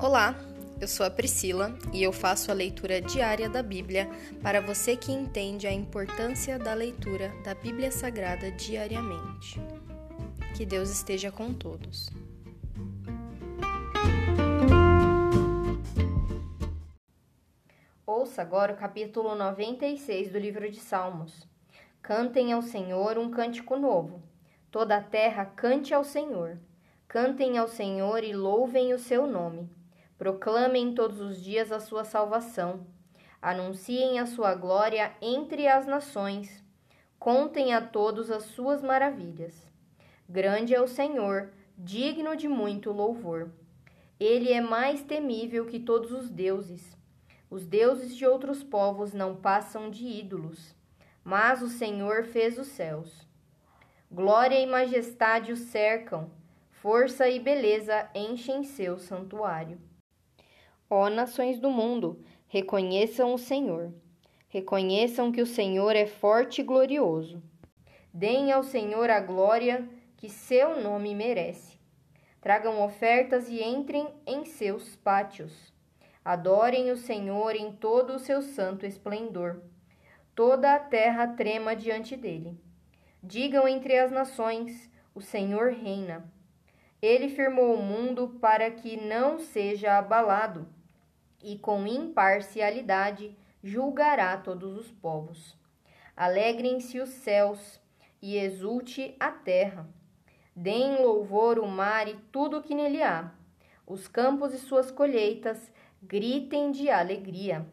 Olá, eu sou a Priscila e eu faço a leitura diária da Bíblia para você que entende a importância da leitura da Bíblia Sagrada diariamente. Que Deus esteja com todos. Ouça agora o capítulo 96 do livro de Salmos. Cantem ao Senhor um cântico novo. Toda a terra cante ao Senhor. Cantem ao Senhor e louvem o seu nome. Proclamem todos os dias a sua salvação. Anunciem a sua glória entre as nações. Contem a todos as suas maravilhas. Grande é o Senhor, digno de muito louvor. Ele é mais temível que todos os deuses. Os deuses de outros povos não passam de ídolos, mas o Senhor fez os céus. Glória e majestade o cercam, força e beleza enchem seu santuário. Ó nações do mundo, reconheçam o Senhor. Reconheçam que o Senhor é forte e glorioso. Deem ao Senhor a glória que seu nome merece. Tragam ofertas e entrem em seus pátios. Adorem o Senhor em todo o seu santo esplendor. Toda a terra trema diante dele. Digam entre as nações: O Senhor reina. Ele firmou o mundo para que não seja abalado, e com imparcialidade julgará todos os povos. Alegrem-se os céus e exulte a terra. Deem louvor o mar e tudo o que nele há, os campos e suas colheitas gritem de alegria.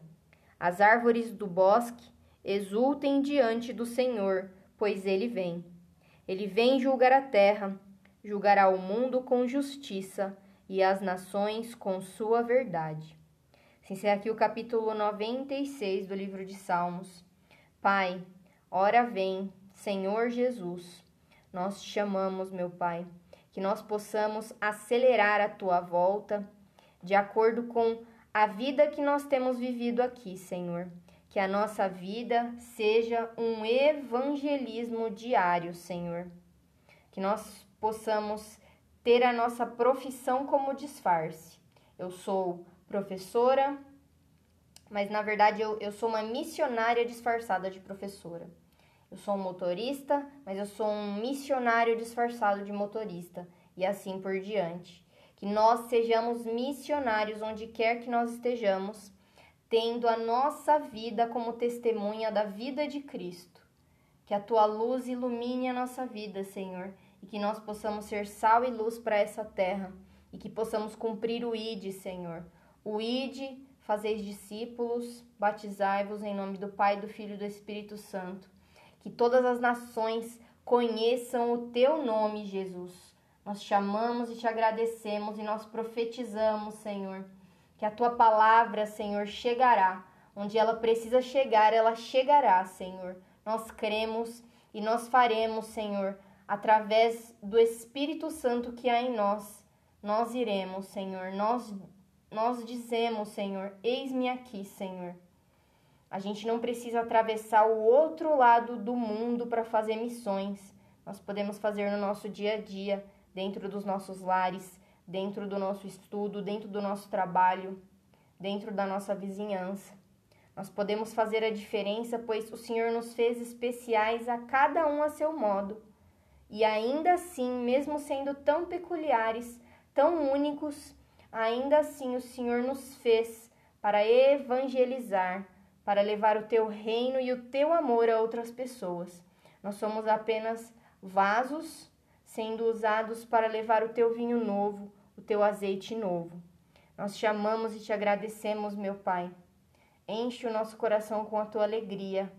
As árvores do bosque exultem diante do Senhor, pois ele vem. Ele vem julgar a terra, julgará o mundo com justiça e as nações com sua verdade. Encerra aqui o capítulo 96 do livro de Salmos. Pai, ora vem, Senhor Jesus. Nós te chamamos, meu Pai, que nós possamos acelerar a tua volta de acordo com a vida que nós temos vivido aqui, Senhor. Que a nossa vida seja um evangelismo diário, Senhor. Que nós possamos ter a nossa profissão como disfarce. Eu sou professora, mas na verdade eu, eu sou uma missionária disfarçada de professora. Eu sou um motorista, mas eu sou um missionário disfarçado de motorista, e assim por diante que nós sejamos missionários onde quer que nós estejamos, tendo a nossa vida como testemunha da vida de Cristo. Que a tua luz ilumine a nossa vida, Senhor, e que nós possamos ser sal e luz para essa terra, e que possamos cumprir o ID, Senhor. O ID, fazeis discípulos, batizai-vos em nome do Pai, do Filho e do Espírito Santo. Que todas as nações conheçam o teu nome, Jesus nós te amamos e te agradecemos e nós profetizamos, Senhor, que a tua palavra, Senhor, chegará. Onde ela precisa chegar, ela chegará, Senhor. Nós cremos e nós faremos, Senhor, através do Espírito Santo que há em nós. Nós iremos, Senhor. Nós nós dizemos, Senhor, eis-me aqui, Senhor. A gente não precisa atravessar o outro lado do mundo para fazer missões. Nós podemos fazer no nosso dia a dia dentro dos nossos lares, dentro do nosso estudo, dentro do nosso trabalho, dentro da nossa vizinhança. Nós podemos fazer a diferença, pois o Senhor nos fez especiais a cada um a seu modo. E ainda assim, mesmo sendo tão peculiares, tão únicos, ainda assim o Senhor nos fez para evangelizar, para levar o teu reino e o teu amor a outras pessoas. Nós somos apenas vasos sendo usados para levar o teu vinho novo, o teu azeite novo. Nós te amamos e te agradecemos, meu Pai. Enche o nosso coração com a tua alegria.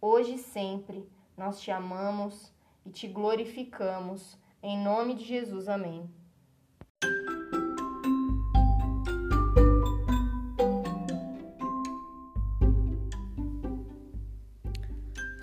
Hoje e sempre nós te amamos e te glorificamos. Em nome de Jesus, amém.